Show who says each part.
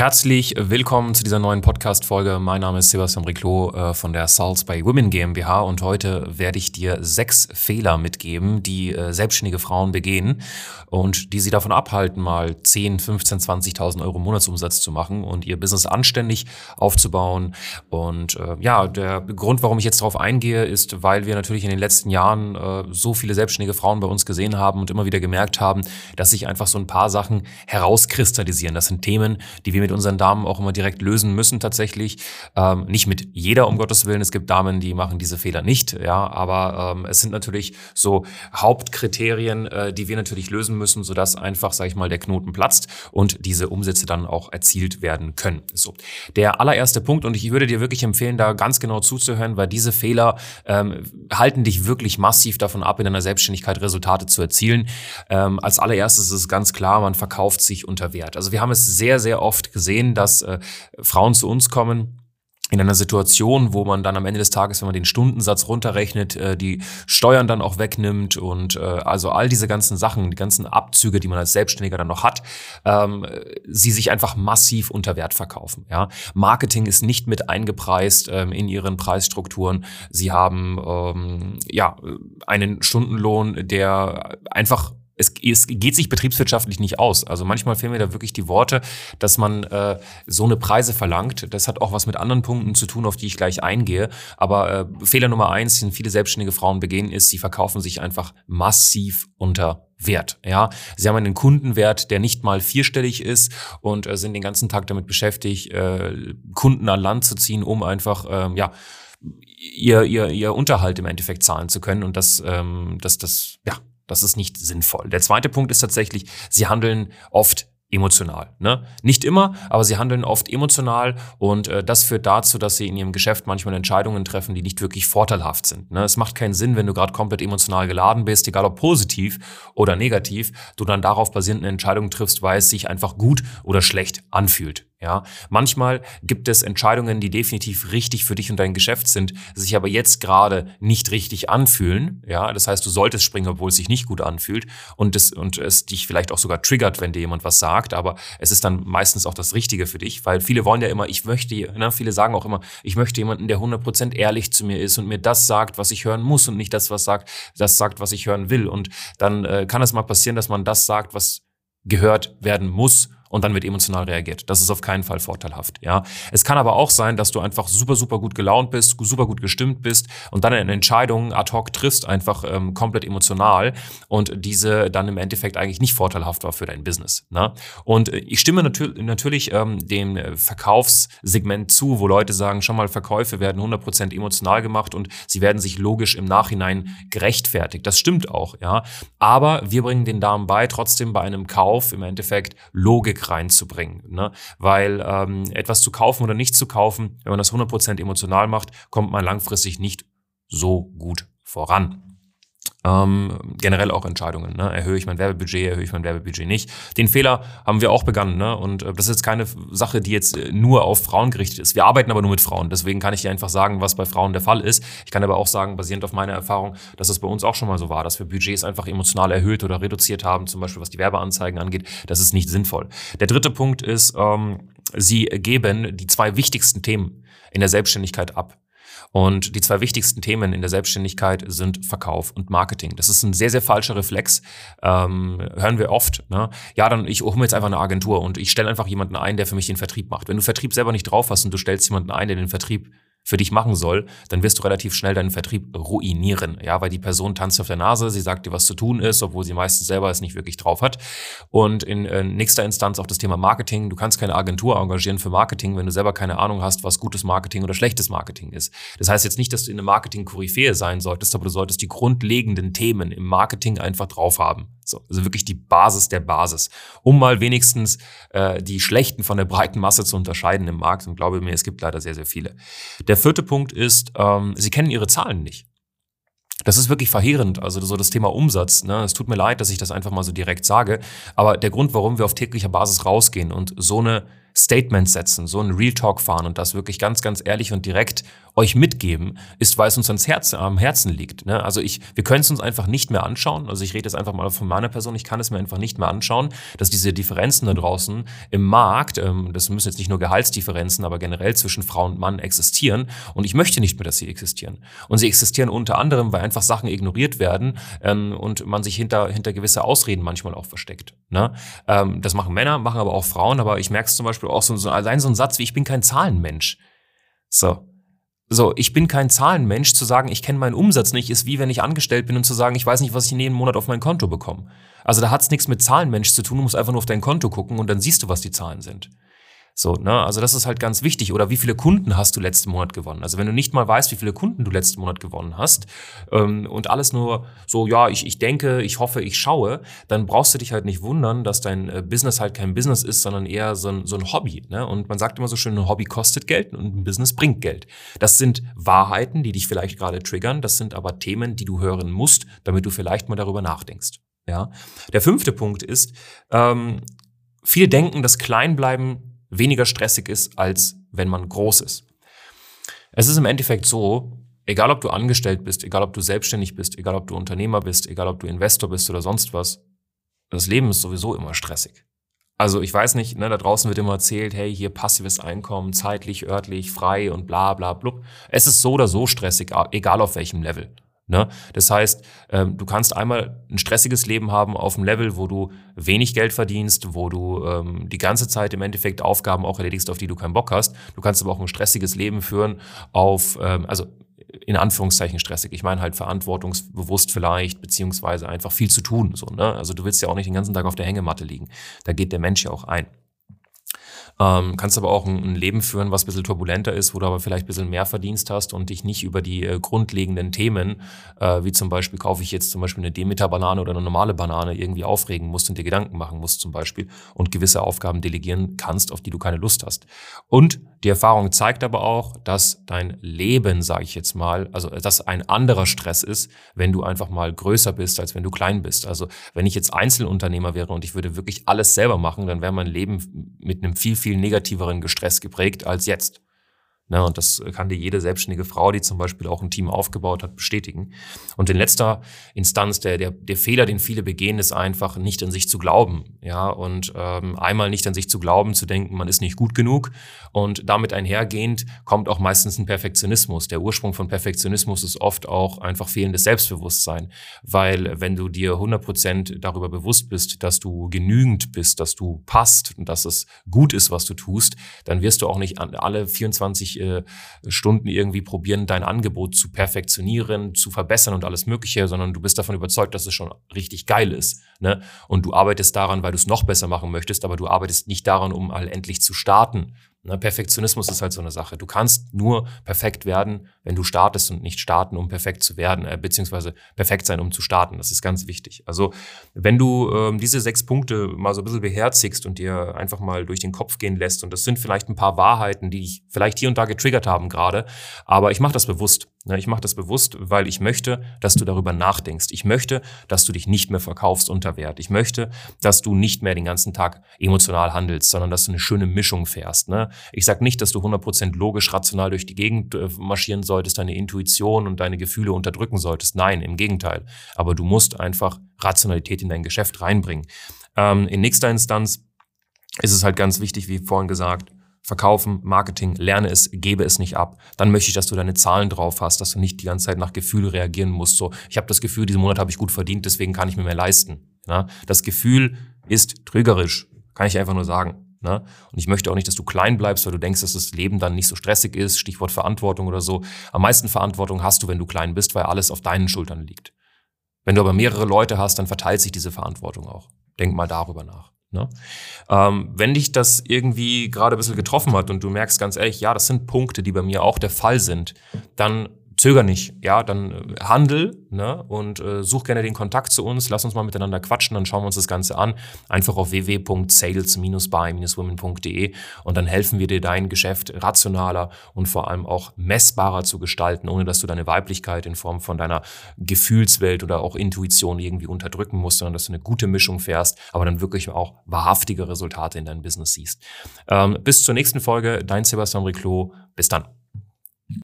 Speaker 1: Herzlich willkommen zu dieser neuen Podcast-Folge. Mein Name ist Sebastian Briclot äh, von der Salz by Women GmbH und heute werde ich dir sechs Fehler mitgeben, die äh, selbstständige Frauen begehen und die sie davon abhalten, mal 10, 15, 20.000 Euro Monatsumsatz zu machen und ihr Business anständig aufzubauen. Und äh, ja, der Grund, warum ich jetzt darauf eingehe, ist, weil wir natürlich in den letzten Jahren so viele selbstständige Frauen bei uns gesehen haben und immer wieder gemerkt haben, dass sich einfach so ein paar Sachen herauskristallisieren. Das sind Themen, die wir wir mit unseren Damen auch immer direkt lösen müssen tatsächlich. Ähm, nicht mit jeder, um Gottes Willen. Es gibt Damen, die machen diese Fehler nicht, ja, aber ähm, es sind natürlich so Hauptkriterien, äh, die wir natürlich lösen müssen, sodass einfach, sage ich mal, der Knoten platzt und diese Umsätze dann auch erzielt werden können. So, der allererste Punkt und ich würde dir wirklich empfehlen, da ganz genau zuzuhören, weil diese Fehler ähm, halten dich wirklich massiv davon ab, in deiner Selbstständigkeit Resultate zu erzielen. Ähm, als allererstes ist es ganz klar, man verkauft sich unter Wert. Also wir haben es sehr, sehr oft gesehen, dass äh, Frauen zu uns kommen in einer Situation, wo man dann am Ende des Tages, wenn man den Stundensatz runterrechnet, äh, die Steuern dann auch wegnimmt und äh, also all diese ganzen Sachen, die ganzen Abzüge, die man als Selbstständiger dann noch hat, ähm, sie sich einfach massiv unter Wert verkaufen. Ja? Marketing ist nicht mit eingepreist ähm, in ihren Preisstrukturen. Sie haben ähm, ja einen Stundenlohn, der einfach es, es geht sich betriebswirtschaftlich nicht aus. Also manchmal fehlen mir da wirklich die Worte, dass man äh, so eine Preise verlangt. Das hat auch was mit anderen Punkten zu tun, auf die ich gleich eingehe. Aber äh, Fehler Nummer eins, den viele selbstständige Frauen begehen, ist, sie verkaufen sich einfach massiv unter Wert. Ja, sie haben einen Kundenwert, der nicht mal vierstellig ist und äh, sind den ganzen Tag damit beschäftigt, äh, Kunden an Land zu ziehen, um einfach äh, ja ihr, ihr, ihr Unterhalt im Endeffekt zahlen zu können. Und das, ähm, das, das, ja, das ist nicht sinnvoll. Der zweite Punkt ist tatsächlich, sie handeln oft emotional. Ne? Nicht immer, aber sie handeln oft emotional und äh, das führt dazu, dass sie in ihrem Geschäft manchmal Entscheidungen treffen, die nicht wirklich vorteilhaft sind. Ne? Es macht keinen Sinn, wenn du gerade komplett emotional geladen bist, egal ob positiv oder negativ, du dann darauf basierend eine Entscheidung triffst, weil es sich einfach gut oder schlecht anfühlt. Ja, manchmal gibt es Entscheidungen, die definitiv richtig für dich und dein Geschäft sind, sich aber jetzt gerade nicht richtig anfühlen. Ja, das heißt, du solltest springen, obwohl es sich nicht gut anfühlt und es, und es dich vielleicht auch sogar triggert, wenn dir jemand was sagt, aber es ist dann meistens auch das Richtige für dich, weil viele wollen ja immer, ich möchte, ne, viele sagen auch immer, ich möchte jemanden, der 100% ehrlich zu mir ist und mir das sagt, was ich hören muss und nicht das, was sagt, das sagt, was ich hören will. Und dann äh, kann es mal passieren, dass man das sagt, was gehört werden muss und dann wird emotional reagiert. Das ist auf keinen Fall vorteilhaft. Ja, es kann aber auch sein, dass du einfach super super gut gelaunt bist, super gut gestimmt bist und dann eine Entscheidung ad hoc triffst, einfach ähm, komplett emotional und diese dann im Endeffekt eigentlich nicht vorteilhaft war für dein Business. Ne? Und äh, ich stimme natür natürlich ähm, dem Verkaufssegment zu, wo Leute sagen, schon mal Verkäufe werden 100% emotional gemacht und sie werden sich logisch im Nachhinein gerechtfertigt. Das stimmt auch, ja. Aber wir bringen den Damen bei, trotzdem bei einem Kauf im Endeffekt Logik reinzubringen. Ne? Weil ähm, etwas zu kaufen oder nicht zu kaufen, wenn man das 100% emotional macht, kommt man langfristig nicht so gut voran. Ähm, generell auch Entscheidungen. Ne? Erhöhe ich mein Werbebudget, erhöhe ich mein Werbebudget nicht. Den Fehler haben wir auch begangen. Ne? Und äh, das ist jetzt keine Sache, die jetzt äh, nur auf Frauen gerichtet ist. Wir arbeiten aber nur mit Frauen. Deswegen kann ich dir einfach sagen, was bei Frauen der Fall ist. Ich kann aber auch sagen, basierend auf meiner Erfahrung, dass es bei uns auch schon mal so war, dass wir Budgets einfach emotional erhöht oder reduziert haben, zum Beispiel was die Werbeanzeigen angeht. Das ist nicht sinnvoll. Der dritte Punkt ist, ähm, sie geben die zwei wichtigsten Themen in der Selbstständigkeit ab. Und die zwei wichtigsten Themen in der Selbstständigkeit sind Verkauf und Marketing. Das ist ein sehr, sehr falscher Reflex. Ähm, hören wir oft. Ne? Ja, dann ich hole mir jetzt einfach eine Agentur und ich stelle einfach jemanden ein, der für mich den Vertrieb macht. Wenn du Vertrieb selber nicht drauf hast und du stellst jemanden ein, der den Vertrieb für dich machen soll, dann wirst du relativ schnell deinen Vertrieb ruinieren. Ja, weil die Person tanzt auf der Nase, sie sagt dir, was zu tun ist, obwohl sie meistens selber es nicht wirklich drauf hat. Und in äh, nächster Instanz auch das Thema Marketing. Du kannst keine Agentur engagieren für Marketing, wenn du selber keine Ahnung hast, was gutes Marketing oder schlechtes Marketing ist. Das heißt jetzt nicht, dass du in eine Marketing-Koryphäe sein solltest, aber du solltest die grundlegenden Themen im Marketing einfach drauf haben. So, also wirklich die Basis der Basis, um mal wenigstens äh, die Schlechten von der breiten Masse zu unterscheiden im Markt. Und glaube mir, es gibt leider sehr, sehr viele. Der vierte Punkt ist, ähm, sie kennen ihre Zahlen nicht. Das ist wirklich verheerend, also so das Thema Umsatz. Ne? Es tut mir leid, dass ich das einfach mal so direkt sage, aber der Grund, warum wir auf täglicher Basis rausgehen und so eine Statement setzen, so ein Real Talk fahren und das wirklich ganz, ganz ehrlich und direkt euch mitgeben, ist, weil es uns ans Herz, am Herzen liegt. Ne? Also ich, wir können es uns einfach nicht mehr anschauen. Also ich rede jetzt einfach mal von meiner Person. Ich kann es mir einfach nicht mehr anschauen, dass diese Differenzen da draußen im Markt, ähm, das müssen jetzt nicht nur Gehaltsdifferenzen, aber generell zwischen Frau und Mann existieren. Und ich möchte nicht mehr, dass sie existieren. Und sie existieren unter anderem, weil einfach Sachen ignoriert werden ähm, und man sich hinter, hinter gewisse Ausreden manchmal auch versteckt. Ne? Ähm, das machen Männer, machen aber auch Frauen. Aber ich merke es zum Beispiel auch so, so allein so ein Satz wie ich bin kein Zahlenmensch. So, so, ich bin kein Zahlenmensch. Zu sagen, ich kenne meinen Umsatz nicht, ist wie wenn ich angestellt bin und zu sagen, ich weiß nicht, was ich in jedem Monat auf mein Konto bekomme. Also da hat's nichts mit Zahlenmensch zu tun. Du musst einfach nur auf dein Konto gucken und dann siehst du, was die Zahlen sind. So, ne? Also das ist halt ganz wichtig. Oder wie viele Kunden hast du letzten Monat gewonnen? Also wenn du nicht mal weißt, wie viele Kunden du letzten Monat gewonnen hast ähm, und alles nur so, ja, ich, ich denke, ich hoffe, ich schaue, dann brauchst du dich halt nicht wundern, dass dein äh, Business halt kein Business ist, sondern eher so ein, so ein Hobby. Ne? Und man sagt immer so schön, ein Hobby kostet Geld und ein Business bringt Geld. Das sind Wahrheiten, die dich vielleicht gerade triggern. Das sind aber Themen, die du hören musst, damit du vielleicht mal darüber nachdenkst. Ja. Der fünfte Punkt ist, ähm, viele denken, dass Kleinbleiben weniger stressig ist, als wenn man groß ist. Es ist im Endeffekt so, egal ob du angestellt bist, egal ob du selbstständig bist, egal ob du Unternehmer bist, egal ob du Investor bist oder sonst was, das Leben ist sowieso immer stressig. Also ich weiß nicht, ne, da draußen wird immer erzählt, hey, hier passives Einkommen, zeitlich, örtlich, frei und bla bla blub. Es ist so oder so stressig, egal auf welchem Level. Ne? Das heißt, ähm, du kannst einmal ein stressiges Leben haben auf einem Level, wo du wenig Geld verdienst, wo du ähm, die ganze Zeit im Endeffekt Aufgaben auch erledigst, auf die du keinen Bock hast. Du kannst aber auch ein stressiges Leben führen auf, ähm, also in Anführungszeichen stressig. Ich meine halt verantwortungsbewusst vielleicht, beziehungsweise einfach viel zu tun. So, ne? Also du willst ja auch nicht den ganzen Tag auf der Hängematte liegen. Da geht der Mensch ja auch ein. Ähm, kannst aber auch ein, ein, Leben führen, was ein bisschen turbulenter ist, wo du aber vielleicht ein bisschen mehr Verdienst hast und dich nicht über die äh, grundlegenden Themen, äh, wie zum Beispiel kaufe ich jetzt zum Beispiel eine Demeter-Banane oder eine normale Banane, irgendwie aufregen musst und dir Gedanken machen musst zum Beispiel und gewisse Aufgaben delegieren kannst, auf die du keine Lust hast. Und die Erfahrung zeigt aber auch, dass dein Leben, sage ich jetzt mal, also dass ein anderer Stress ist, wenn du einfach mal größer bist, als wenn du klein bist. Also wenn ich jetzt Einzelunternehmer wäre und ich würde wirklich alles selber machen, dann wäre mein Leben mit einem viel, viel negativeren Gestress geprägt als jetzt. Ne, und das kann dir jede selbstständige Frau, die zum Beispiel auch ein Team aufgebaut hat, bestätigen. Und in letzter Instanz, der, der, der Fehler, den viele begehen, ist einfach nicht an sich zu glauben. Ja, und ähm, einmal nicht an sich zu glauben, zu denken, man ist nicht gut genug. Und damit einhergehend kommt auch meistens ein Perfektionismus. Der Ursprung von Perfektionismus ist oft auch einfach fehlendes Selbstbewusstsein. Weil wenn du dir 100 Prozent darüber bewusst bist, dass du genügend bist, dass du passt und dass es gut ist, was du tust, dann wirst du auch nicht alle 24 äh, Stunden irgendwie probieren, dein Angebot zu perfektionieren, zu verbessern und alles Mögliche, sondern du bist davon überzeugt, dass es schon richtig geil ist. Ne? Und du arbeitest daran, weil du es noch besser machen möchtest, aber du arbeitest nicht daran, um halt endlich zu starten, Ne, Perfektionismus ist halt so eine Sache. Du kannst nur perfekt werden, wenn du startest und nicht starten, um perfekt zu werden, äh, beziehungsweise perfekt sein, um zu starten. Das ist ganz wichtig. Also wenn du ähm, diese sechs Punkte mal so ein bisschen beherzigst und dir einfach mal durch den Kopf gehen lässt, und das sind vielleicht ein paar Wahrheiten, die ich vielleicht hier und da getriggert haben gerade, aber ich mache das bewusst. Ne, ich mache das bewusst, weil ich möchte, dass du darüber nachdenkst. Ich möchte, dass du dich nicht mehr verkaufst unter Wert. Ich möchte, dass du nicht mehr den ganzen Tag emotional handelst, sondern dass du eine schöne Mischung fährst. Ne? Ich sage nicht, dass du 100% logisch, rational durch die Gegend äh, marschieren solltest, deine Intuition und deine Gefühle unterdrücken solltest. Nein, im Gegenteil. Aber du musst einfach Rationalität in dein Geschäft reinbringen. Ähm, in nächster Instanz ist es halt ganz wichtig, wie vorhin gesagt, Verkaufen, Marketing, lerne es, gebe es nicht ab. Dann möchte ich, dass du deine Zahlen drauf hast, dass du nicht die ganze Zeit nach Gefühl reagieren musst. So, ich habe das Gefühl, diesen Monat habe ich gut verdient, deswegen kann ich mir mehr leisten. Ja? Das Gefühl ist trügerisch, kann ich einfach nur sagen. Ne? Und ich möchte auch nicht, dass du klein bleibst, weil du denkst, dass das Leben dann nicht so stressig ist. Stichwort Verantwortung oder so. Am meisten Verantwortung hast du, wenn du klein bist, weil alles auf deinen Schultern liegt. Wenn du aber mehrere Leute hast, dann verteilt sich diese Verantwortung auch. Denk mal darüber nach. Ne? Ähm, wenn dich das irgendwie gerade ein bisschen getroffen hat und du merkst ganz ehrlich, ja, das sind Punkte, die bei mir auch der Fall sind, dann zöger nicht, ja, dann äh, handel ne, und äh, such gerne den Kontakt zu uns, lass uns mal miteinander quatschen, dann schauen wir uns das Ganze an, einfach auf www.sales-by-women.de und dann helfen wir dir, dein Geschäft rationaler und vor allem auch messbarer zu gestalten, ohne dass du deine Weiblichkeit in Form von deiner Gefühlswelt oder auch Intuition irgendwie unterdrücken musst, sondern dass du eine gute Mischung fährst, aber dann wirklich auch wahrhaftige Resultate in deinem Business siehst. Ähm, bis zur nächsten Folge, dein Sebastian Riclot, bis dann.